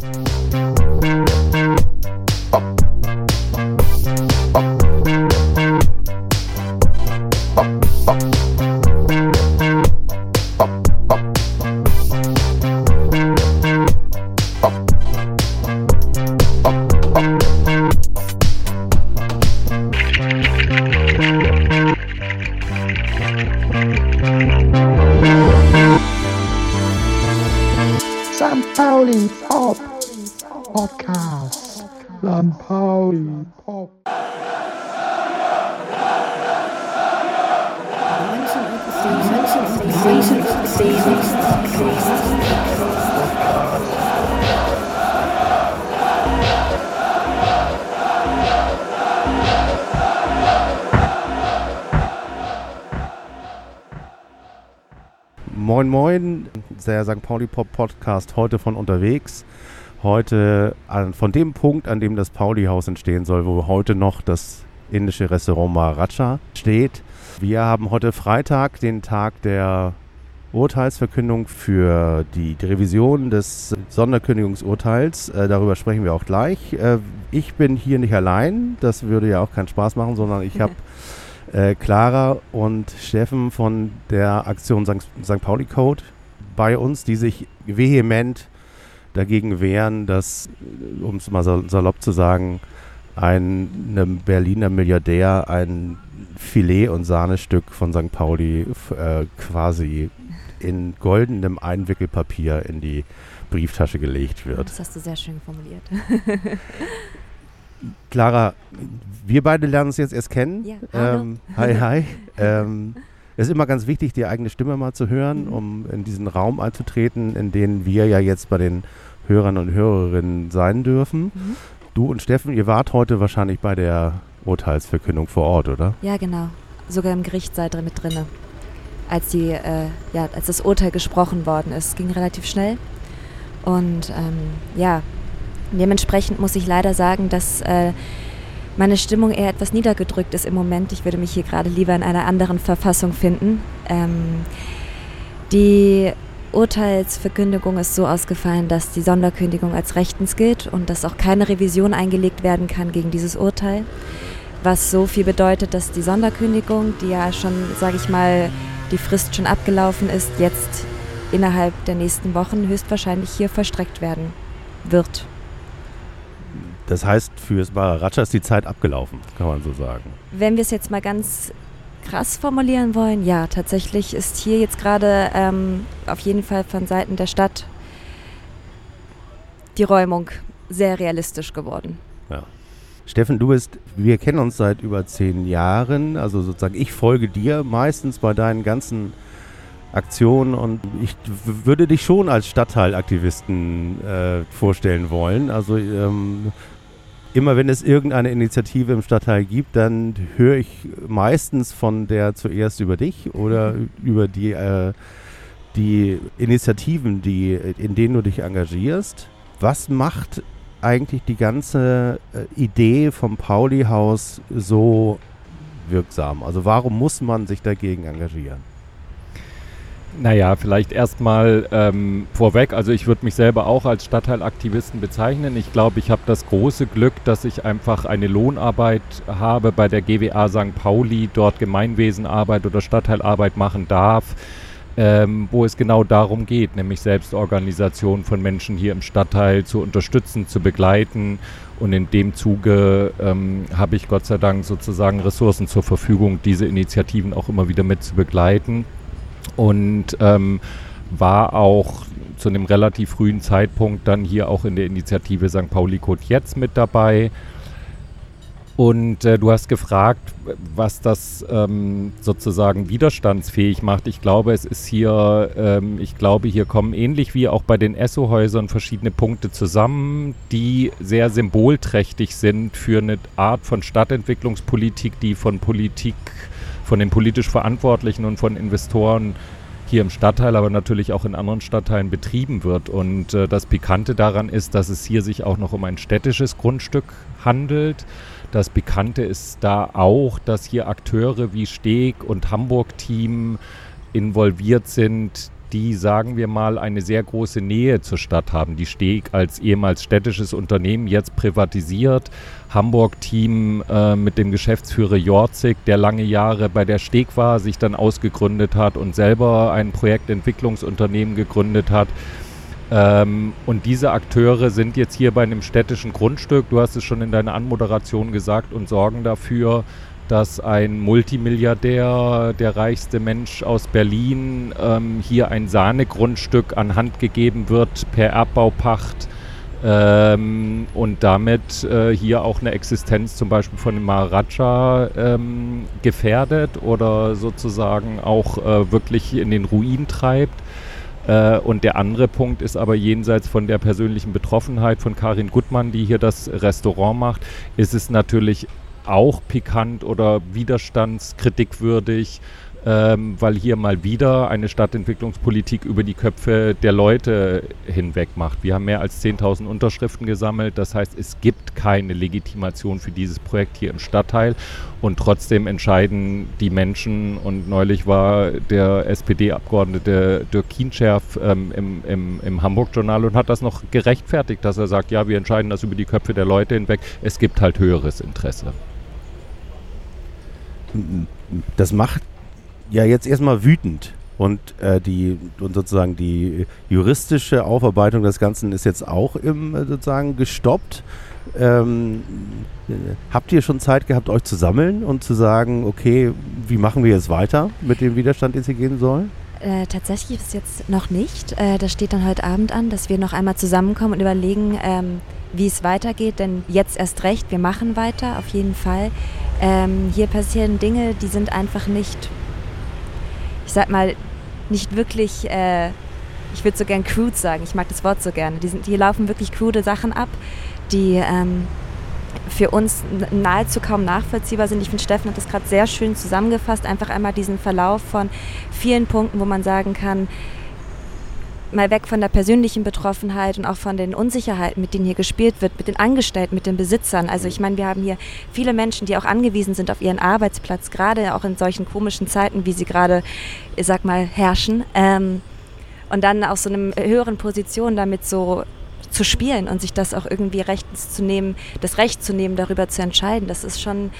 St. der St. Pauli Pop Podcast heute von unterwegs. Heute an, von dem Punkt, an dem das Pauli-Haus entstehen soll, wo heute noch das indische Restaurant Maharaja steht. Wir haben heute Freitag, den Tag der Urteilsverkündung für die Revision des Sonderkündigungsurteils. Äh, darüber sprechen wir auch gleich. Äh, ich bin hier nicht allein, das würde ja auch keinen Spaß machen, sondern ich habe äh, Clara und Steffen von der Aktion. St. Pauli Code bei uns, die sich vehement dagegen wehren, dass, um es mal sal- salopp zu sagen, ein einem Berliner Milliardär ein Filet- und Sahnestück von St. Pauli äh, quasi in goldenem Einwickelpapier in die Brieftasche gelegt wird. Das hast du sehr schön formuliert. Clara, wir beide lernen uns jetzt erst kennen. Ja, hallo. ähm, hi, hi. ähm, es ist immer ganz wichtig, die eigene Stimme mal zu hören, Mhm. um in diesen Raum einzutreten, in den wir ja jetzt bei den Hörern und Hörerinnen sein dürfen. Mhm. Du und Steffen, ihr wart heute wahrscheinlich bei der Urteilsverkündung vor Ort, oder? Ja, genau. Sogar im Gericht seid ihr mit drinne. Als, die, äh, ja, als das Urteil gesprochen worden ist. Ging relativ schnell. Und ähm, ja, dementsprechend muss ich leider sagen, dass äh, meine Stimmung eher etwas niedergedrückt ist im Moment. Ich würde mich hier gerade lieber in einer anderen Verfassung finden. Ähm, die Urteilsverkündigung ist so ausgefallen, dass die Sonderkündigung als rechtens gilt und dass auch keine Revision eingelegt werden kann gegen dieses Urteil. Was so viel bedeutet, dass die Sonderkündigung, die ja schon, sage ich mal, die Frist schon abgelaufen ist, jetzt innerhalb der nächsten Wochen höchstwahrscheinlich hier vollstreckt werden wird. Das heißt, fürs Maharaja ist die Zeit abgelaufen, kann man so sagen. Wenn wir es jetzt mal ganz krass formulieren wollen, ja, tatsächlich ist hier jetzt gerade ähm, auf jeden Fall von Seiten der Stadt die Räumung sehr realistisch geworden. Steffen, du bist, wir kennen uns seit über zehn Jahren, also sozusagen ich folge dir meistens bei deinen ganzen Aktionen und ich würde dich schon als Stadtteilaktivisten äh, vorstellen wollen. Also ähm, immer wenn es irgendeine Initiative im Stadtteil gibt, dann höre ich meistens von der zuerst über dich oder über die, äh, die Initiativen, die, in denen du dich engagierst. Was macht eigentlich die ganze äh, Idee vom Pauli-Haus so wirksam? Also warum muss man sich dagegen engagieren? Naja, vielleicht erstmal ähm, vorweg. Also ich würde mich selber auch als Stadtteilaktivisten bezeichnen. Ich glaube, ich habe das große Glück, dass ich einfach eine Lohnarbeit habe bei der GWA St. Pauli, dort Gemeinwesenarbeit oder Stadtteilarbeit machen darf, ähm, wo es genau darum geht, nämlich Selbstorganisation von Menschen hier im Stadtteil zu unterstützen, zu begleiten. Und in dem Zuge ähm, habe ich Gott sei Dank sozusagen Ressourcen zur Verfügung, diese Initiativen auch immer wieder mit zu begleiten und ähm, war auch zu einem relativ frühen Zeitpunkt dann hier auch in der Initiative St. Pauli Code jetzt mit dabei. Und äh, du hast gefragt, was das ähm, sozusagen widerstandsfähig macht. Ich glaube, es ist hier, ähm, ich glaube, hier kommen ähnlich wie auch bei den Esso-Häusern verschiedene Punkte zusammen, die sehr symbolträchtig sind für eine Art von Stadtentwicklungspolitik, die von Politik, von den politisch Verantwortlichen und von Investoren hier im Stadtteil, aber natürlich auch in anderen Stadtteilen betrieben wird. Und äh, das Pikante daran ist, dass es hier sich auch noch um ein städtisches Grundstück handelt. Das Bekannte ist da auch, dass hier Akteure wie Steg und Hamburg-Team involviert sind, die, sagen wir mal, eine sehr große Nähe zur Stadt haben. Die Steg als ehemals städtisches Unternehmen jetzt privatisiert. Hamburg-Team äh, mit dem Geschäftsführer Jorzig, der lange Jahre bei der Steg war, sich dann ausgegründet hat und selber ein Projektentwicklungsunternehmen gegründet hat. Ähm, und diese Akteure sind jetzt hier bei einem städtischen Grundstück, du hast es schon in deiner Anmoderation gesagt, und sorgen dafür, dass ein Multimilliardär, der reichste Mensch aus Berlin, ähm, hier ein Sahnegrundstück an Hand gegeben wird per Erbbaupacht ähm, und damit äh, hier auch eine Existenz zum Beispiel von dem Maharaja ähm, gefährdet oder sozusagen auch äh, wirklich in den Ruin treibt. Äh, und der andere Punkt ist aber jenseits von der persönlichen Betroffenheit von Karin Gutmann, die hier das Restaurant macht, ist es natürlich auch pikant oder widerstandskritikwürdig, ähm, weil hier mal wieder eine Stadtentwicklungspolitik über die Köpfe der Leute hinweg macht. Wir haben mehr als 10.000 Unterschriften gesammelt, das heißt, es gibt keine Legitimation für dieses Projekt hier im Stadtteil und trotzdem entscheiden die Menschen und neulich war der SPD-Abgeordnete Dirk Kienscherf ähm, im, im, im Hamburg-Journal und hat das noch gerechtfertigt, dass er sagt, ja, wir entscheiden das über die Köpfe der Leute hinweg, es gibt halt höheres Interesse. Das macht ja jetzt erstmal wütend. Und äh, die und sozusagen die juristische Aufarbeitung des Ganzen ist jetzt auch im, äh, sozusagen gestoppt. Ähm, habt ihr schon Zeit gehabt, euch zu sammeln und zu sagen, okay, wie machen wir jetzt weiter mit dem Widerstand, den es hier gehen soll? Äh, tatsächlich ist es jetzt noch nicht. Äh, das steht dann heute Abend an, dass wir noch einmal zusammenkommen und überlegen, ähm, wie es weitergeht. Denn jetzt erst recht, wir machen weiter, auf jeden Fall. Ähm, hier passieren Dinge, die sind einfach nicht ich sag mal, nicht wirklich, äh, ich würde so gern crude sagen, ich mag das Wort so gerne. Die sind, hier laufen wirklich crude Sachen ab, die ähm, für uns nahezu kaum nachvollziehbar sind. Ich finde, Steffen hat das gerade sehr schön zusammengefasst, einfach einmal diesen Verlauf von vielen Punkten, wo man sagen kann, mal weg von der persönlichen Betroffenheit und auch von den Unsicherheiten, mit denen hier gespielt wird, mit den Angestellten, mit den Besitzern. Also ich meine, wir haben hier viele Menschen, die auch angewiesen sind auf ihren Arbeitsplatz, gerade auch in solchen komischen Zeiten, wie sie gerade, ich sag mal, herrschen. Ähm, und dann aus so einer höheren Position damit so zu spielen und sich das auch irgendwie rechtens zu nehmen, das Recht zu nehmen, darüber zu entscheiden, das ist schon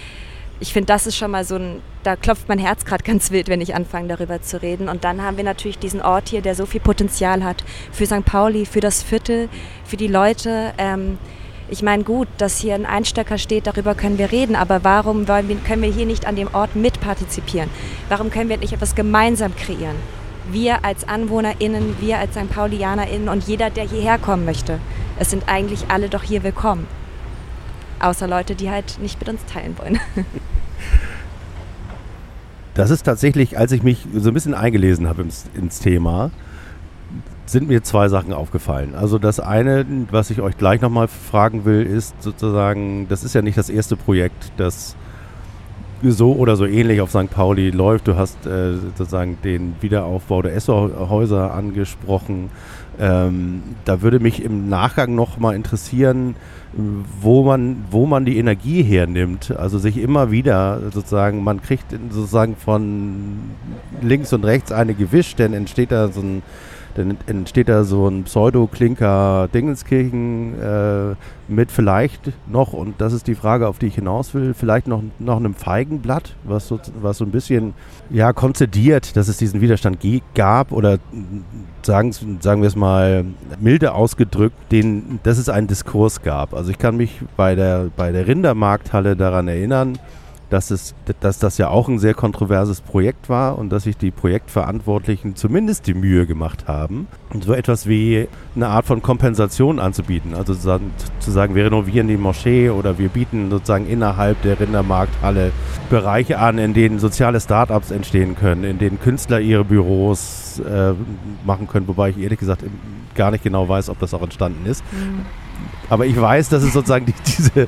ich finde, das ist schon mal so ein, da klopft mein Herz gerade ganz wild, wenn ich anfange darüber zu reden. Und dann haben wir natürlich diesen Ort hier, der so viel Potenzial hat für St. Pauli, für das Viertel, für die Leute. Ähm, ich meine, gut, dass hier ein Einstöcker steht, darüber können wir reden, aber warum können wir hier nicht an dem Ort mitpartizipieren? Warum können wir nicht etwas gemeinsam kreieren? Wir als AnwohnerInnen, wir als St. PaulianerInnen und jeder, der hierher kommen möchte. Es sind eigentlich alle doch hier willkommen. Außer Leute, die halt nicht mit uns teilen wollen. Das ist tatsächlich, als ich mich so ein bisschen eingelesen habe ins, ins, Thema, sind mir zwei Sachen aufgefallen. Also das eine, was ich euch gleich nochmal fragen will, ist sozusagen, das ist ja nicht das erste Projekt, das so oder so ähnlich auf St. Pauli läuft. Du hast äh, sozusagen den Wiederaufbau der Esso-Häuser angesprochen. Ähm, da würde mich im Nachgang nochmal interessieren, wo man, wo man die Energie hernimmt. Also sich immer wieder sozusagen, man kriegt sozusagen von links und rechts eine gewischt, dann entsteht da so ein dann entsteht da so ein Pseudo-Klinker Dingenskirchen äh, mit vielleicht noch, und das ist die Frage, auf die ich hinaus will, vielleicht noch, noch einem Feigenblatt, was so, was so ein bisschen ja, konzidiert, dass es diesen Widerstand gab oder sagen, sagen wir es mal milde ausgedrückt, den, dass es einen Diskurs gab. Also ich kann mich bei der, bei der Rindermarkthalle daran erinnern, dass, es, dass das ja auch ein sehr kontroverses Projekt war und dass sich die Projektverantwortlichen zumindest die Mühe gemacht haben, so etwas wie eine Art von Kompensation anzubieten. Also zu sagen, wir renovieren die Moschee oder wir bieten sozusagen innerhalb der Rindermarkthalle Bereiche an, in denen soziale Startups entstehen können, in denen Künstler ihre Büros äh, machen können, wobei ich ehrlich gesagt gar nicht genau weiß, ob das auch entstanden ist. Mhm. Aber ich weiß, dass es sozusagen die, diese,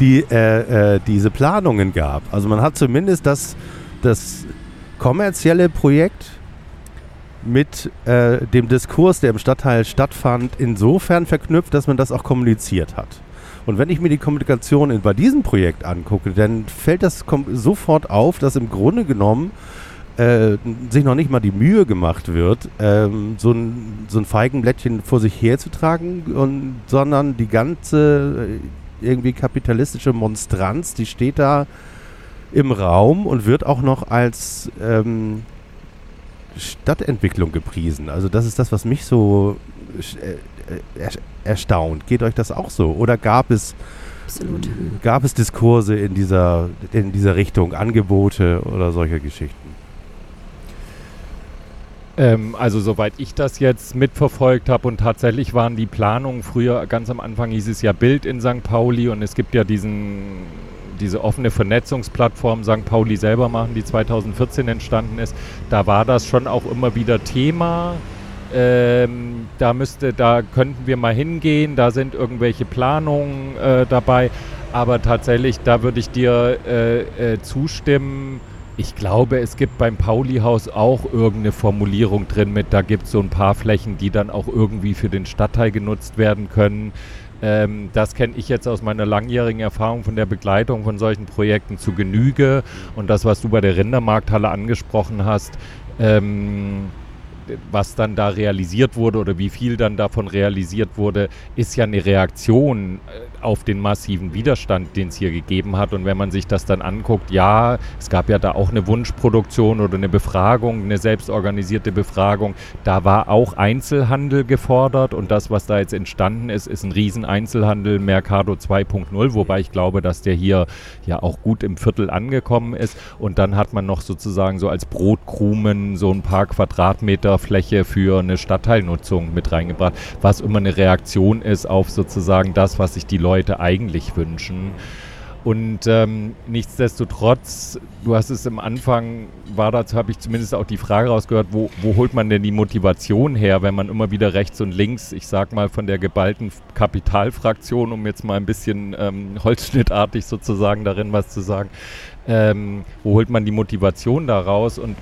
die, äh, äh, diese Planungen gab. Also man hat zumindest das, das kommerzielle Projekt mit äh, dem Diskurs, der im Stadtteil stattfand, insofern verknüpft, dass man das auch kommuniziert hat. Und wenn ich mir die Kommunikation in, bei diesem Projekt angucke, dann fällt das sofort auf, dass im Grunde genommen äh, sich noch nicht mal die Mühe gemacht wird, ähm, so, ein, so ein Feigenblättchen vor sich herzutragen, und, sondern die ganze äh, irgendwie kapitalistische Monstranz, die steht da im Raum und wird auch noch als ähm, Stadtentwicklung gepriesen. Also das ist das, was mich so äh, er, erstaunt. Geht euch das auch so? Oder gab es Absolut. gab es Diskurse in dieser, in dieser Richtung, Angebote oder solche Geschichten? Ähm, also soweit ich das jetzt mitverfolgt habe und tatsächlich waren die Planungen früher, ganz am Anfang hieß es ja Bild in St. Pauli und es gibt ja diesen, diese offene Vernetzungsplattform St. Pauli selber machen, die 2014 entstanden ist. Da war das schon auch immer wieder Thema. Ähm, da müsste, da könnten wir mal hingehen, da sind irgendwelche Planungen äh, dabei. Aber tatsächlich, da würde ich dir äh, äh, zustimmen ich glaube, es gibt beim Pauli-Haus auch irgendeine Formulierung drin mit, da gibt es so ein paar Flächen, die dann auch irgendwie für den Stadtteil genutzt werden können. Ähm, das kenne ich jetzt aus meiner langjährigen Erfahrung von der Begleitung von solchen Projekten zu Genüge. Und das, was du bei der Rindermarkthalle angesprochen hast, ähm, was dann da realisiert wurde oder wie viel dann davon realisiert wurde, ist ja eine Reaktion äh, auf den massiven Widerstand, den es hier gegeben hat. Und wenn man sich das dann anguckt, ja, es gab ja da auch eine Wunschproduktion oder eine Befragung, eine selbstorganisierte Befragung. Da war auch Einzelhandel gefordert und das, was da jetzt entstanden ist, ist ein Riesen-Einzelhandel Mercado 2.0, wobei ich glaube, dass der hier ja auch gut im Viertel angekommen ist. Und dann hat man noch sozusagen so als Brotkrumen so ein paar Quadratmeter Fläche für eine Stadtteilnutzung mit reingebracht, was immer eine Reaktion ist auf sozusagen das, was sich die Leute eigentlich wünschen. Und ähm, nichtsdestotrotz, du hast es im Anfang, war dazu, habe ich zumindest auch die Frage rausgehört, wo, wo holt man denn die Motivation her, wenn man immer wieder rechts und links, ich sag mal von der geballten Kapitalfraktion, um jetzt mal ein bisschen ähm, holzschnittartig sozusagen darin was zu sagen, ähm, wo holt man die Motivation daraus? Und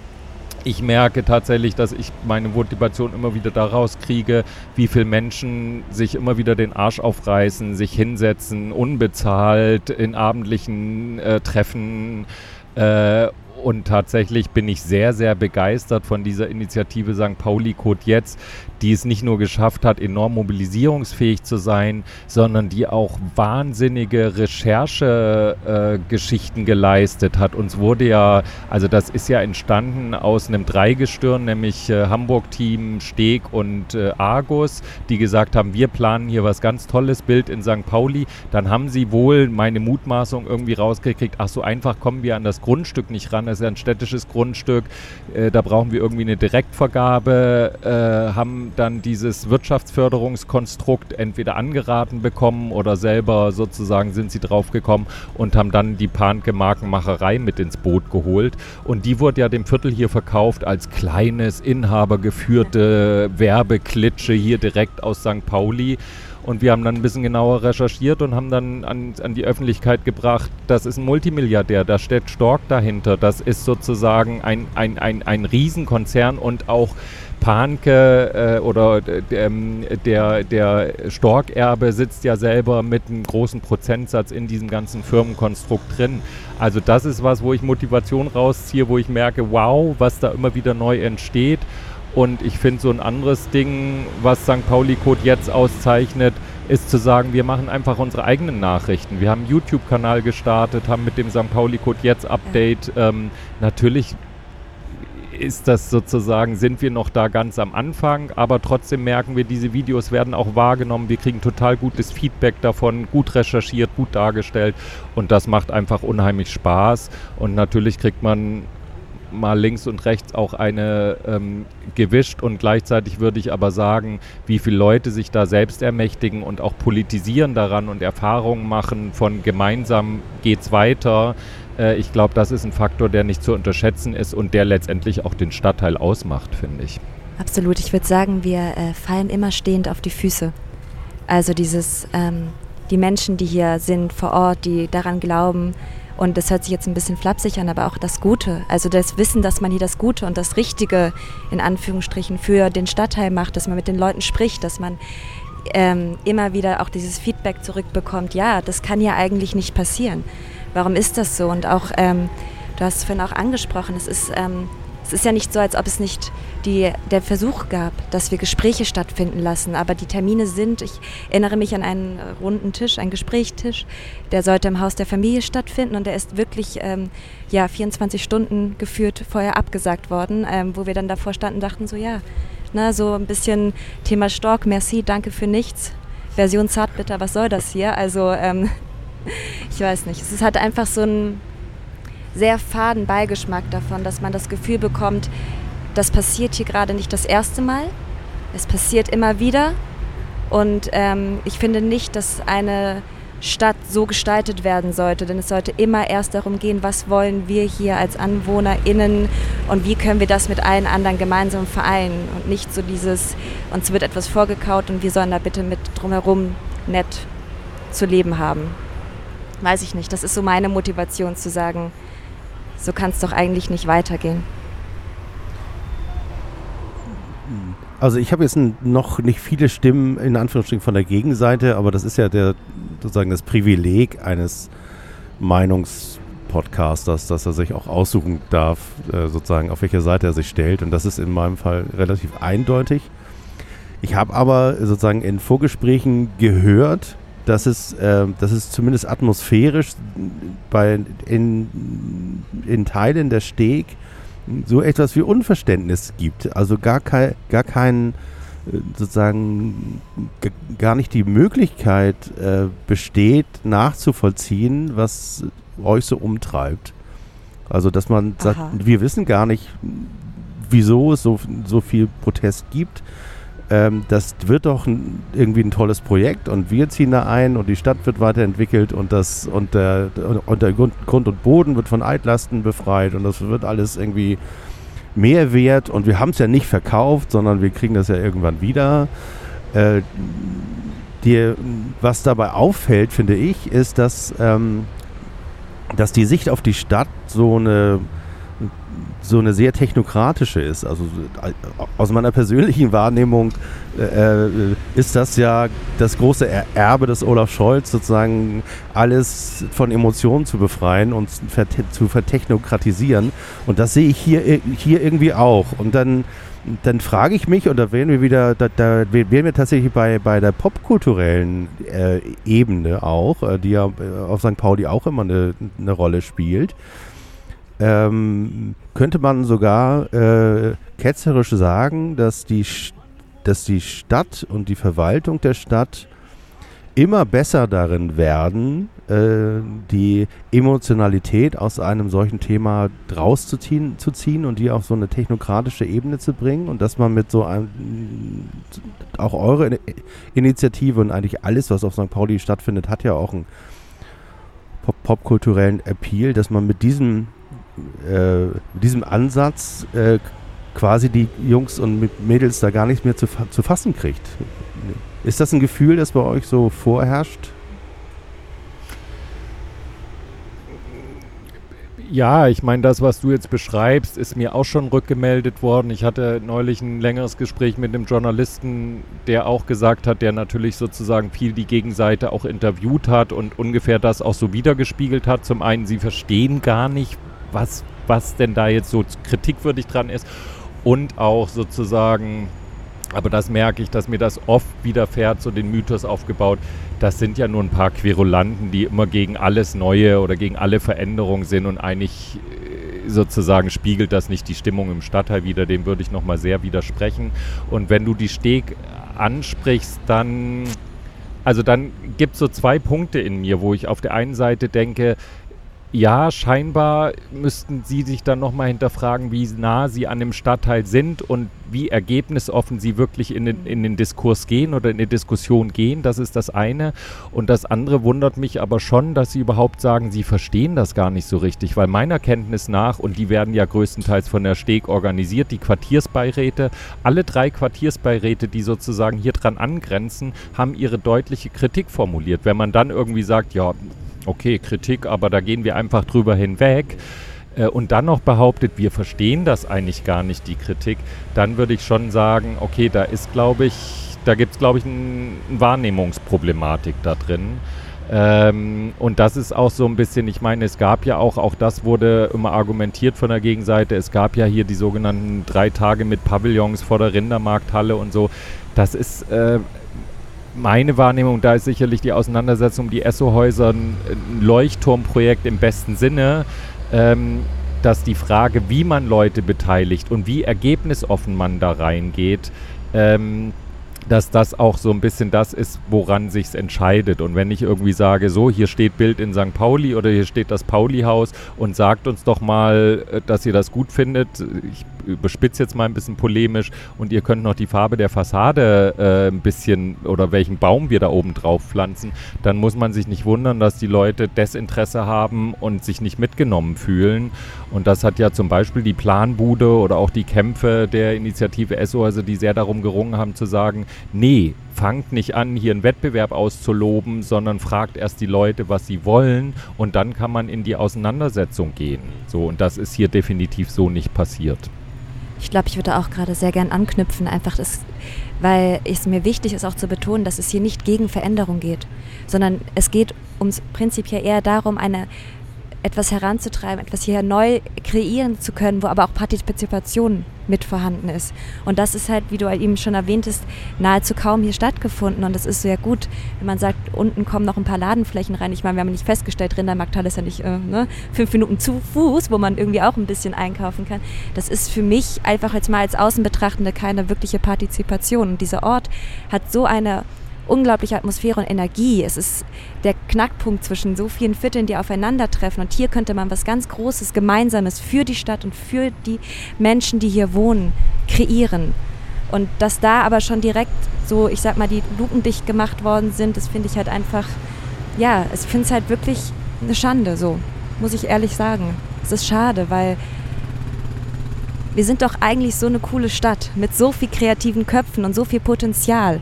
ich merke tatsächlich, dass ich meine Motivation immer wieder daraus kriege, wie viele Menschen sich immer wieder den Arsch aufreißen, sich hinsetzen, unbezahlt in abendlichen äh, Treffen äh, und tatsächlich bin ich sehr, sehr begeistert von dieser Initiative St. Pauli Code jetzt, die es nicht nur geschafft hat, enorm mobilisierungsfähig zu sein, sondern die auch wahnsinnige Recherchegeschichten äh, geleistet hat. Uns wurde ja, also das ist ja entstanden aus einem Dreigestirn, nämlich äh, Hamburg-Team, Steg und äh, Argus, die gesagt haben, wir planen hier was ganz tolles, Bild in St. Pauli. Dann haben sie wohl meine Mutmaßung irgendwie rausgekriegt, ach so einfach kommen wir an das Grundstück nicht ran, das ist ja ein städtisches Grundstück, äh, da brauchen wir irgendwie eine Direktvergabe, äh, haben dann dieses Wirtschaftsförderungskonstrukt entweder angeraten bekommen oder selber sozusagen sind sie draufgekommen und haben dann die Panke Markenmacherei mit ins Boot geholt. Und die wurde ja dem Viertel hier verkauft als kleines, inhabergeführte Werbeklitsche hier direkt aus St. Pauli. Und wir haben dann ein bisschen genauer recherchiert und haben dann an, an, die Öffentlichkeit gebracht, das ist ein Multimilliardär, da steht Stork dahinter, das ist sozusagen ein, ein, ein, ein Riesenkonzern und auch Panke äh, oder ähm, der, der Stork-Erbe sitzt ja selber mit einem großen Prozentsatz in diesem ganzen Firmenkonstrukt drin. Also das ist was, wo ich Motivation rausziehe, wo ich merke, wow, was da immer wieder neu entsteht. Und ich finde so ein anderes Ding, was St. Pauli Code jetzt auszeichnet, ist zu sagen, wir machen einfach unsere eigenen Nachrichten. Wir haben einen YouTube-Kanal gestartet, haben mit dem St. Pauli Code jetzt Update ähm, natürlich ist das sozusagen, sind wir noch da ganz am Anfang, aber trotzdem merken wir, diese Videos werden auch wahrgenommen. Wir kriegen total gutes Feedback davon, gut recherchiert, gut dargestellt und das macht einfach unheimlich Spaß. Und natürlich kriegt man mal links und rechts auch eine ähm, gewischt und gleichzeitig würde ich aber sagen, wie viele Leute sich da selbst ermächtigen und auch politisieren daran und Erfahrungen machen von gemeinsam geht's weiter, äh, ich glaube, das ist ein Faktor, der nicht zu unterschätzen ist und der letztendlich auch den Stadtteil ausmacht, finde ich. Absolut. Ich würde sagen, wir äh, fallen immer stehend auf die Füße. Also dieses, ähm, die Menschen, die hier sind vor Ort, die daran glauben, und das hört sich jetzt ein bisschen flapsig an, aber auch das Gute. Also das Wissen, dass man hier das Gute und das Richtige in Anführungsstrichen für den Stadtteil macht, dass man mit den Leuten spricht, dass man ähm, immer wieder auch dieses Feedback zurückbekommt, ja, das kann ja eigentlich nicht passieren warum ist das so? Und auch, ähm, du hast es vorhin auch angesprochen, es ist, ähm, es ist ja nicht so, als ob es nicht die, der Versuch gab, dass wir Gespräche stattfinden lassen. Aber die Termine sind, ich erinnere mich an einen runden Tisch, einen Gesprächstisch, der sollte im Haus der Familie stattfinden und der ist wirklich ähm, ja, 24 Stunden geführt vorher abgesagt worden, ähm, wo wir dann davor standen und dachten so, ja, na, so ein bisschen Thema Stork, merci, danke für nichts. Version Zartbitter, was soll das hier? Also, ähm, ich weiß nicht. Es hat einfach so einen sehr faden Beigeschmack davon, dass man das Gefühl bekommt, das passiert hier gerade nicht das erste Mal. Es passiert immer wieder. Und ähm, ich finde nicht, dass eine Stadt so gestaltet werden sollte, denn es sollte immer erst darum gehen, was wollen wir hier als AnwohnerInnen und wie können wir das mit allen anderen gemeinsam vereinen und nicht so dieses, uns wird etwas vorgekaut und wir sollen da bitte mit drumherum nett zu leben haben. Weiß ich nicht, das ist so meine Motivation zu sagen, so kann es doch eigentlich nicht weitergehen. Also ich habe jetzt noch nicht viele Stimmen in Anführungsstrichen von der Gegenseite, aber das ist ja der sozusagen das Privileg eines Meinungspodcasters, dass er sich auch aussuchen darf, äh, sozusagen auf welche Seite er sich stellt. Und das ist in meinem Fall relativ eindeutig. Ich habe aber sozusagen in Vorgesprächen gehört, dass es, äh, dass es zumindest atmosphärisch bei, in, in Teilen der Steg so etwas wie Unverständnis gibt. Also gar, kein, gar kein, äh, sozusagen, gar nicht die Möglichkeit äh, besteht, nachzuvollziehen, was euch so umtreibt. Also, dass man Aha. sagt, wir wissen gar nicht, wieso es so, so viel Protest gibt ähm, das wird doch ein, irgendwie ein tolles Projekt und wir ziehen da ein und die Stadt wird weiterentwickelt und, das, und, der, und der Grund, und Boden wird von Altlasten befreit und das wird alles irgendwie mehr wert und wir haben es ja nicht verkauft, sondern wir kriegen das ja irgendwann wieder. Äh, die, was dabei auffällt, finde ich, ist, dass, ähm, dass die Sicht auf die Stadt so eine so eine sehr technokratische ist. Also aus meiner persönlichen Wahrnehmung äh, äh, ist das ja das große Erbe des Olaf Scholz, sozusagen alles von Emotionen zu befreien und zu vertechnokratisieren. Und das sehe ich hier, hier irgendwie auch. Und dann dann frage ich mich, und da wären wir wieder, da, da wären wir tatsächlich bei, bei der popkulturellen äh, Ebene auch, äh, die ja äh, auf St. Pauli auch immer eine, eine Rolle spielt ähm, könnte man sogar äh, ketzerisch sagen, dass die, dass die Stadt und die Verwaltung der Stadt immer besser darin werden, äh, die Emotionalität aus einem solchen Thema rauszuziehen zu ziehen und die auf so eine technokratische Ebene zu bringen und dass man mit so einem, auch eure Initiative und eigentlich alles, was auf St. Pauli stattfindet, hat ja auch einen popkulturellen Pop Appeal, dass man mit diesem äh, mit diesem Ansatz äh, quasi die Jungs und Mädels da gar nichts mehr zu, zu fassen kriegt. Ist das ein Gefühl, das bei euch so vorherrscht? Ja, ich meine, das, was du jetzt beschreibst, ist mir auch schon rückgemeldet worden. Ich hatte neulich ein längeres Gespräch mit einem Journalisten, der auch gesagt hat, der natürlich sozusagen viel die Gegenseite auch interviewt hat und ungefähr das auch so wiedergespiegelt hat. Zum einen, sie verstehen gar nicht, was, was denn da jetzt so kritikwürdig dran ist und auch sozusagen, aber das merke ich, dass mir das oft widerfährt, so den Mythos aufgebaut, das sind ja nur ein paar Querulanten, die immer gegen alles Neue oder gegen alle Veränderungen sind und eigentlich äh, sozusagen spiegelt das nicht die Stimmung im Stadtteil wieder, dem würde ich nochmal sehr widersprechen. Und wenn du die Steg ansprichst, dann also dann gibt es so zwei Punkte in mir, wo ich auf der einen Seite denke, ja, scheinbar müssten Sie sich dann nochmal hinterfragen, wie nah Sie an dem Stadtteil sind und wie ergebnisoffen Sie wirklich in den, in den Diskurs gehen oder in die Diskussion gehen. Das ist das eine. Und das andere wundert mich aber schon, dass Sie überhaupt sagen, Sie verstehen das gar nicht so richtig, weil meiner Kenntnis nach, und die werden ja größtenteils von der Steg organisiert, die Quartiersbeiräte, alle drei Quartiersbeiräte, die sozusagen hier dran angrenzen, haben ihre deutliche Kritik formuliert. Wenn man dann irgendwie sagt, ja, okay, Kritik, aber da gehen wir einfach drüber hinweg äh, und dann noch behauptet, wir verstehen das eigentlich gar nicht, die Kritik, dann würde ich schon sagen, okay, da ist, glaube ich, da gibt es, glaube ich, eine Wahrnehmungsproblematik da drin. Ähm, und das ist auch so ein bisschen, ich meine, es gab ja auch, auch das wurde immer argumentiert von der Gegenseite, es gab ja hier die sogenannten drei Tage mit Pavillons vor der Rindermarkthalle und so. Das ist äh, meine Wahrnehmung, da ist sicherlich die Auseinandersetzung um die Esso-Häuser ein, Leuchtturmprojekt im besten Sinne. Ähm, dass die Frage, wie man Leute beteiligt und wie ergebnisoffen man da reingeht, ähm, dass das auch so ein bisschen das ist, woran sich entscheidet. Und wenn ich irgendwie sage, so, hier steht Bild in St. Pauli oder hier steht das Pauli-Haus und sagt uns doch mal, äh, dass ihr das gut findet. Ich überspitze jetzt mal ein bisschen polemisch und ihr könnt noch die Farbe der Fassade äh, ein bisschen oder welchen Baum wir da oben drauf pflanzen, dann muss man sich nicht wundern, dass die Leute Desinteresse haben und sich nicht mitgenommen fühlen. Und das hat ja zum Beispiel die Planbude oder auch die Kämpfe der Initiative ESSO, also die sehr darum gerungen haben zu sagen, nee, fangt nicht an, hier einen Wettbewerb auszuloben, sondern fragt erst die Leute, was sie wollen und dann kann man in die Auseinandersetzung gehen. So, und das ist hier definitiv so nicht passiert. Ich glaube, ich würde auch gerade sehr gern anknüpfen, einfach das, weil es mir wichtig ist auch zu betonen, dass es hier nicht gegen Veränderung geht, sondern es geht ums prinzipiell eher darum, eine etwas heranzutreiben, etwas hier neu kreieren zu können, wo aber auch Partizipation mit vorhanden ist. Und das ist halt, wie du eben schon erwähntest, nahezu kaum hier stattgefunden. Und das ist sehr gut, wenn man sagt, unten kommen noch ein paar Ladenflächen rein. Ich meine, wir haben nicht festgestellt, Rindermarkthalle ist ja nicht äh, ne, fünf Minuten zu Fuß, wo man irgendwie auch ein bisschen einkaufen kann. Das ist für mich einfach jetzt mal als Außenbetrachtende keine wirkliche Partizipation. Und dieser Ort hat so eine unglaubliche Atmosphäre und Energie. Es ist der Knackpunkt zwischen so vielen Vierteln, die aufeinandertreffen. Und hier könnte man was ganz Großes, Gemeinsames für die Stadt und für die Menschen, die hier wohnen, kreieren. Und dass da aber schon direkt so, ich sag mal, die Lupen dicht gemacht worden sind, das finde ich halt einfach, ja, ich finde es halt wirklich eine Schande, so, muss ich ehrlich sagen. Es ist schade, weil wir sind doch eigentlich so eine coole Stadt mit so viel kreativen Köpfen und so viel Potenzial.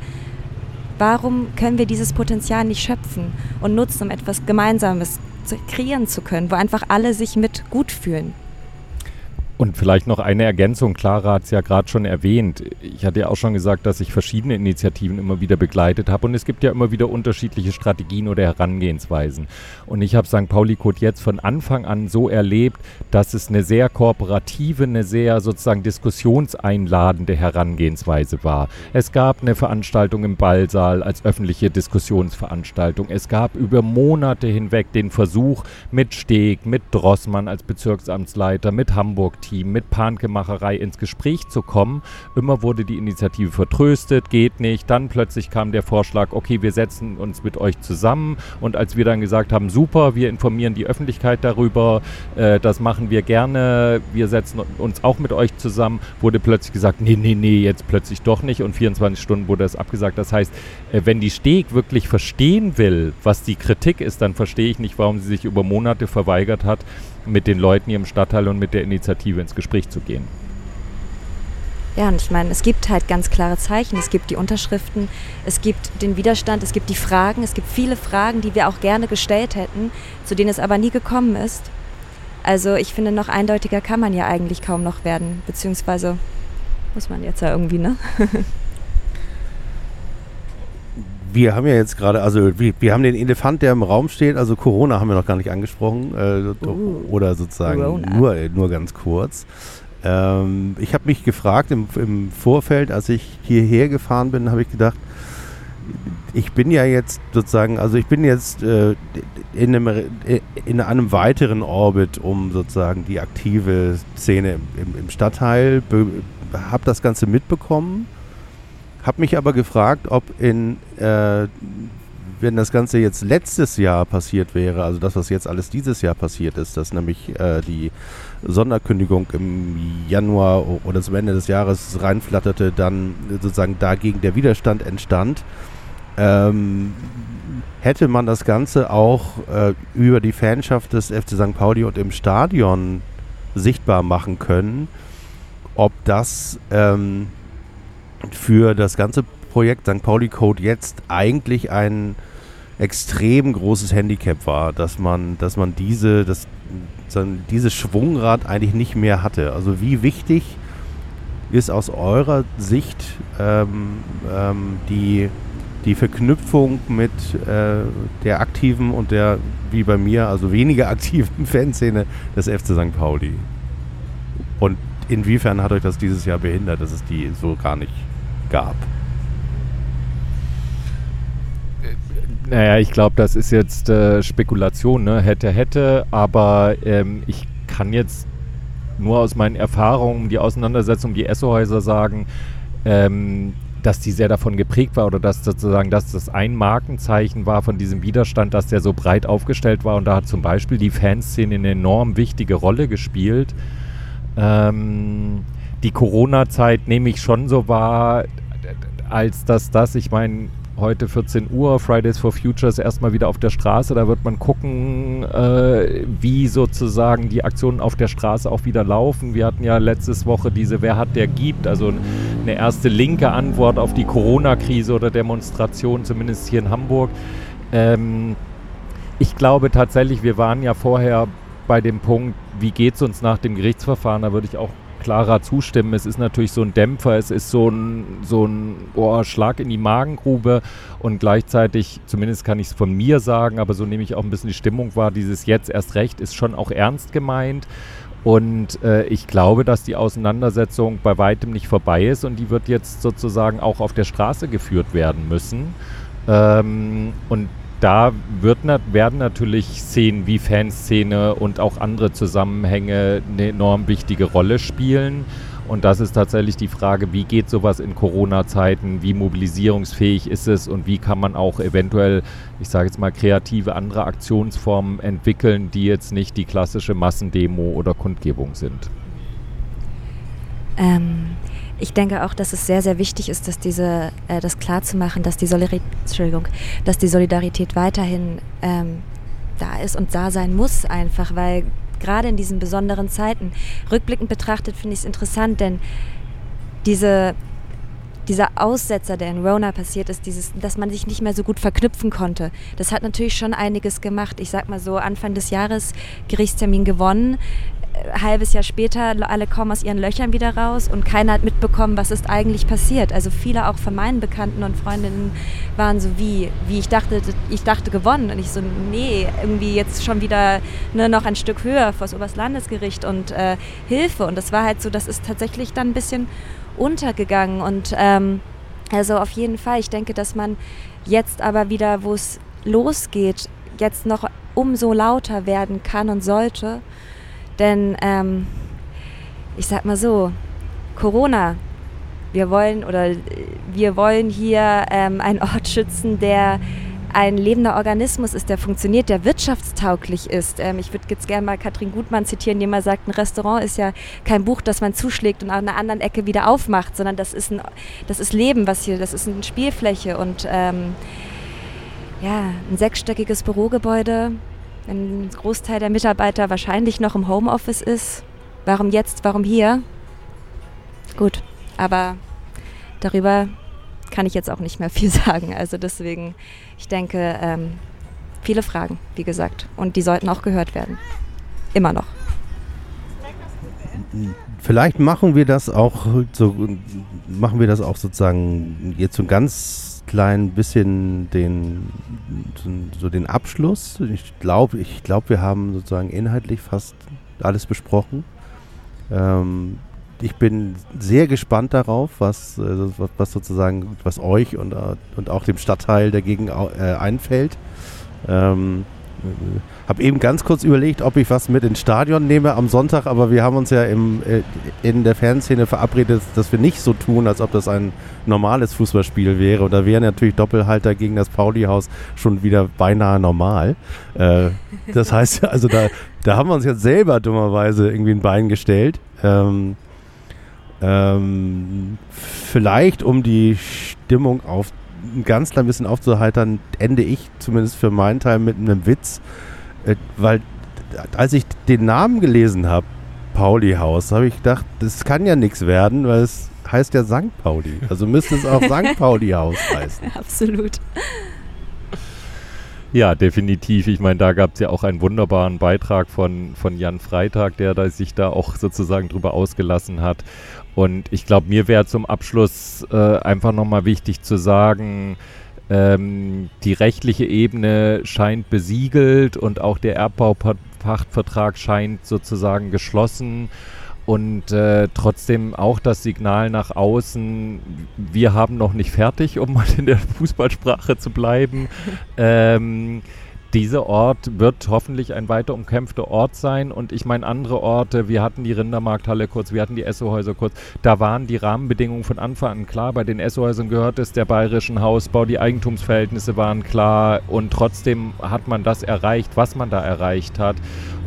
Warum können wir dieses Potenzial nicht schöpfen und nutzen, um etwas Gemeinsames kreieren zu können, wo einfach alle sich mit gut fühlen? Und vielleicht noch eine Ergänzung. Clara hat es ja gerade schon erwähnt. Ich hatte ja auch schon gesagt, dass ich verschiedene Initiativen immer wieder begleitet habe. Und es gibt ja immer wieder unterschiedliche Strategien oder Herangehensweisen. Und ich habe St. Pauli Code jetzt von Anfang an so erlebt, dass es eine sehr kooperative, eine sehr sozusagen diskussionseinladende Herangehensweise war. Es gab eine Veranstaltung im Ballsaal als öffentliche Diskussionsveranstaltung. Es gab über Monate hinweg den Versuch mit Steg, mit Drossmann als Bezirksamtsleiter, mit Hamburg Team mit Pankemacherei ins Gespräch zu kommen. Immer wurde die Initiative vertröstet, geht nicht. Dann plötzlich kam der Vorschlag, okay, wir setzen uns mit euch zusammen. Und als wir dann gesagt haben, super, wir informieren die Öffentlichkeit darüber, äh, das machen wir gerne, wir setzen uns auch mit euch zusammen, wurde plötzlich gesagt, nee, nee, nee, jetzt plötzlich doch nicht. Und 24 Stunden wurde es abgesagt. Das heißt, äh, wenn die Steg wirklich verstehen will, was die Kritik ist, dann verstehe ich nicht, warum sie sich über Monate verweigert hat, mit den Leuten hier im Stadtteil und mit der Initiative ins Gespräch zu gehen. Ja, und ich meine, es gibt halt ganz klare Zeichen. Es gibt die Unterschriften, es gibt den Widerstand, es gibt die Fragen, es gibt viele Fragen, die wir auch gerne gestellt hätten, zu denen es aber nie gekommen ist. Also ich finde, noch eindeutiger kann man ja eigentlich kaum noch werden, beziehungsweise muss man jetzt ja irgendwie, ne? wir haben ja jetzt gerade, also wir, wir, haben den Elefant, der im Raum steht, also Corona haben wir noch gar nicht angesprochen, äh, uh, oder sozusagen nur, nur ganz kurz. Ähm, ich habe mich gefragt im, im, Vorfeld, als ich hierher gefahren bin, habe ich gedacht, ich bin ja jetzt sozusagen, also ich bin jetzt äh, in, einem, äh, in einem weiteren Orbit um sozusagen die aktive Szene im, im Stadtteil, habe das Ganze mitbekommen habe mich aber gefragt, ob in, äh, wenn das Ganze jetzt letztes Jahr passiert wäre, also das, was jetzt alles dieses Jahr passiert ist, dass nämlich äh, die Sonderkündigung im Januar oder zum Ende des Jahres reinflatterte, dann sozusagen dagegen der Widerstand entstand, ähm, hätte man das Ganze auch äh, über die Fanschaft des FC St. Pauli und im Stadion sichtbar machen können, ob das ähm, für das ganze Projekt St. Pauli Code jetzt eigentlich ein extrem großes Handicap war, dass man, dass man diese, das, dieses Schwungrad eigentlich nicht mehr hatte. Also wie wichtig ist aus eurer Sicht ähm, ähm, die die Verknüpfung mit äh, der aktiven und der, wie bei mir, also weniger aktiven Fanszene des FC St. Pauli. Und inwiefern hat euch das dieses Jahr behindert, dass es die so gar nicht gab? Naja, ich glaube, das ist jetzt äh, Spekulation, ne? hätte, hätte, aber ähm, ich kann jetzt nur aus meinen Erfahrungen, die Auseinandersetzung, die Essohäuser sagen, ähm, dass die sehr davon geprägt war oder dass sozusagen dass das ein Markenzeichen war von diesem Widerstand, dass der so breit aufgestellt war und da hat zum Beispiel die Fanszene eine enorm wichtige Rolle gespielt. Ähm, die Corona-Zeit nehme ich schon so wahr, als dass das, ich meine, heute 14 Uhr, Fridays for Futures erstmal wieder auf der Straße. Da wird man gucken, äh, wie sozusagen die Aktionen auf der Straße auch wieder laufen. Wir hatten ja letztes Woche diese Wer hat der gibt, also eine erste linke Antwort auf die Corona-Krise oder Demonstration, zumindest hier in Hamburg. Ähm, ich glaube tatsächlich, wir waren ja vorher bei dem Punkt, wie geht es uns nach dem Gerichtsverfahren? Da würde ich auch klarer zustimmen. Es ist natürlich so ein Dämpfer, es ist so ein, so ein oh, Schlag in die Magengrube und gleichzeitig, zumindest kann ich es von mir sagen, aber so nehme ich auch ein bisschen die Stimmung wahr, dieses jetzt erst recht ist schon auch ernst gemeint. Und äh, ich glaube, dass die Auseinandersetzung bei weitem nicht vorbei ist und die wird jetzt sozusagen auch auf der Straße geführt werden müssen. Ähm, und da wird, werden natürlich Szenen wie Fanszene und auch andere Zusammenhänge eine enorm wichtige Rolle spielen. Und das ist tatsächlich die Frage, wie geht sowas in Corona-Zeiten, wie mobilisierungsfähig ist es und wie kann man auch eventuell, ich sage jetzt mal, kreative andere Aktionsformen entwickeln, die jetzt nicht die klassische Massendemo oder Kundgebung sind. Ähm, ich denke auch, dass es sehr, sehr wichtig ist, dass diese, äh, das klarzumachen, dass die Entschuldigung, dass die Solidarität weiterhin ähm, da ist und da sein muss einfach, weil gerade in diesen besonderen Zeiten, rückblickend betrachtet, finde ich es interessant, denn diese, dieser Aussetzer, der in Rona passiert ist, dieses, dass man sich nicht mehr so gut verknüpfen konnte, das hat natürlich schon einiges gemacht. Ich sag mal so, Anfang des Jahres Gerichtstermin gewonnen, halbes Jahr später, alle kommen aus ihren Löchern wieder raus und keiner hat mitbekommen, was ist eigentlich passiert. Also viele auch von meinen Bekannten und Freundinnen waren so wie, wie ich dachte, ich dachte gewonnen. Und ich so, nee, irgendwie jetzt schon wieder ne, noch ein Stück höher vor das Oberstlandesgericht und äh, Hilfe. Und das war halt so, das ist tatsächlich dann ein bisschen untergegangen. Und ähm, also auf jeden Fall, ich denke, dass man jetzt aber wieder, wo es losgeht, jetzt noch umso lauter werden kann und sollte. Denn ähm, ich sag mal so, Corona, wir wollen oder wir wollen hier ähm, einen Ort schützen, der ein lebender Organismus ist, der funktioniert, der wirtschaftstauglich ist. Ähm, ich würde jetzt gerne mal Katrin Gutmann zitieren, die mal sagt, ein Restaurant ist ja kein Buch, das man zuschlägt und an einer anderen Ecke wieder aufmacht, sondern das ist, ein, das ist Leben, was hier, das ist eine Spielfläche und ähm, ja, ein sechsstöckiges Bürogebäude wenn ein Großteil der Mitarbeiter wahrscheinlich noch im Homeoffice ist. Warum jetzt, warum hier? Gut, aber darüber kann ich jetzt auch nicht mehr viel sagen. Also deswegen, ich denke, ähm, viele Fragen, wie gesagt, und die sollten auch gehört werden. Immer noch. Vielleicht machen wir das auch so, machen wir das auch sozusagen jetzt so ganz klein bisschen den, so den Abschluss. Ich glaube, ich glaub, wir haben sozusagen inhaltlich fast alles besprochen. Ähm, ich bin sehr gespannt darauf, was, äh, was sozusagen, was euch und, äh, und auch dem Stadtteil dagegen äh, einfällt. Ähm, habe eben ganz kurz überlegt, ob ich was mit ins Stadion nehme am Sonntag, aber wir haben uns ja im, äh, in der Fanszene verabredet, dass wir nicht so tun, als ob das ein normales Fußballspiel wäre. Und da wären natürlich Doppelhalter gegen das Pauli-Haus schon wieder beinahe normal. Äh, das heißt, also da, da haben wir uns jetzt selber dummerweise irgendwie ein Bein gestellt. Ähm, ähm, vielleicht um die Stimmung auf ein ganz klein bisschen aufzuheitern, ende ich zumindest für meinen Teil mit einem Witz, äh, weil als ich den Namen gelesen habe, Pauli Haus, habe ich gedacht, das kann ja nichts werden, weil es heißt ja St. Pauli. Also müsste es auch St. Pauli Haus heißen. Absolut. Ja, definitiv. Ich meine, da gab es ja auch einen wunderbaren Beitrag von, von Jan Freitag, der da sich da auch sozusagen drüber ausgelassen hat. Und ich glaube, mir wäre zum Abschluss äh, einfach nochmal wichtig zu sagen, Ähm, die rechtliche Ebene scheint besiegelt und auch der Erbbaupachtvertrag scheint sozusagen geschlossen. Und äh, trotzdem auch das Signal nach außen, wir haben noch nicht fertig, um mal in der Fußballsprache zu bleiben. ähm, dieser Ort wird hoffentlich ein weiter umkämpfter Ort sein. Und ich meine, andere Orte, wir hatten die Rindermarkthalle kurz, wir hatten die Essohäuser kurz, da waren die Rahmenbedingungen von Anfang an klar. Bei den Essohäusern gehört es der bayerischen Hausbau, die Eigentumsverhältnisse waren klar und trotzdem hat man das erreicht, was man da erreicht hat.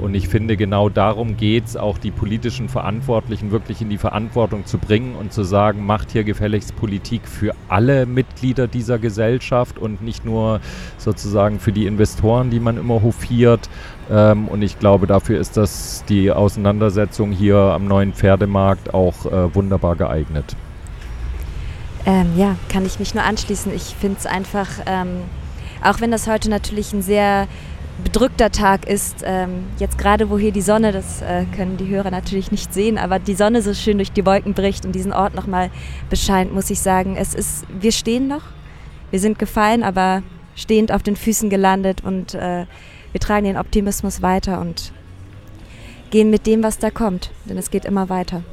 Und ich finde, genau darum geht es, auch die politischen Verantwortlichen wirklich in die Verantwortung zu bringen und zu sagen, macht hier gefälligst Politik für alle Mitglieder dieser Gesellschaft und nicht nur sozusagen für die Investoren, die man immer hofiert. Ähm, und ich glaube, dafür ist das die Auseinandersetzung hier am neuen Pferdemarkt auch äh, wunderbar geeignet. Ähm, ja, kann ich mich nur anschließen. Ich finde es einfach, ähm, auch wenn das heute natürlich ein sehr bedrückter Tag ist. Ähm, jetzt gerade, wo hier die Sonne, das äh, können die Hörer natürlich nicht sehen, aber die Sonne so schön durch die Wolken bricht und diesen Ort nochmal bescheint, muss ich sagen, es ist, wir stehen noch, wir sind gefallen, aber stehend auf den Füßen gelandet und äh, wir tragen den Optimismus weiter und gehen mit dem, was da kommt, denn es geht immer weiter.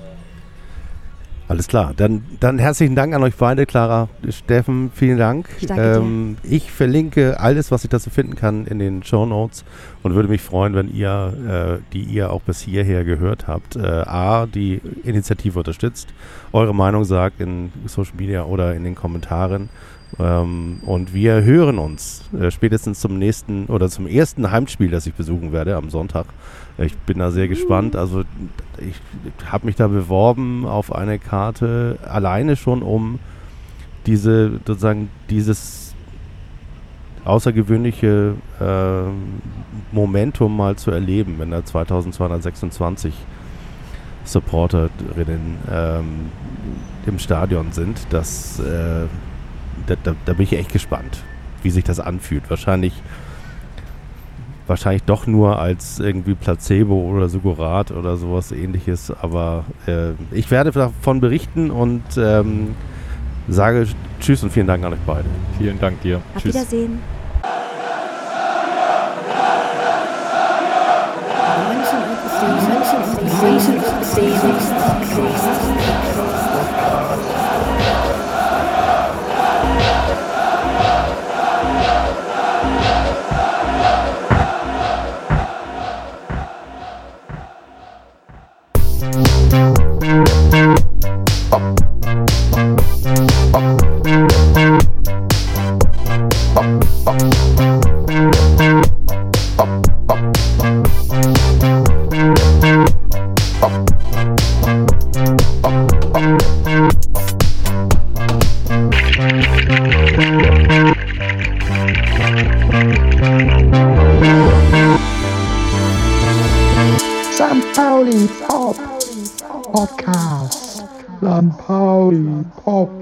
Alles klar. Dann, dann herzlichen Dank an euch beide, Clara, Steffen, vielen Dank. Ich danke ähm, ich verlinke alles, was ich dazu finden kann, in den Show Notes und würde mich freuen, wenn ihr, äh, die ihr auch bis hierher gehört habt, äh, A, die Initiative unterstützt, eure Meinung sagt in Social Media oder in den Kommentaren. Ähm, und wir hören uns äh, spätestens zum nächsten oder zum ersten Heimspiel, das ich besuchen werde am Sonntag. Ich bin da sehr gespannt. Also ich habe mich da beworben auf eine Karte alleine schon, um diese sozusagen dieses außergewöhnliche äh, Momentum mal zu erleben, wenn da 2226 Supporterinnen ähm, im Stadion sind. Das, äh, da, da, da bin ich echt gespannt, wie sich das anfühlt. Wahrscheinlich wahrscheinlich doch nur als irgendwie Placebo oder Sugurat oder sowas ähnliches. Aber äh, ich werde davon berichten und ähm, sage Tschüss und vielen Dank an euch beide. Vielen Dank dir. Auf Tschüss. Wiedersehen.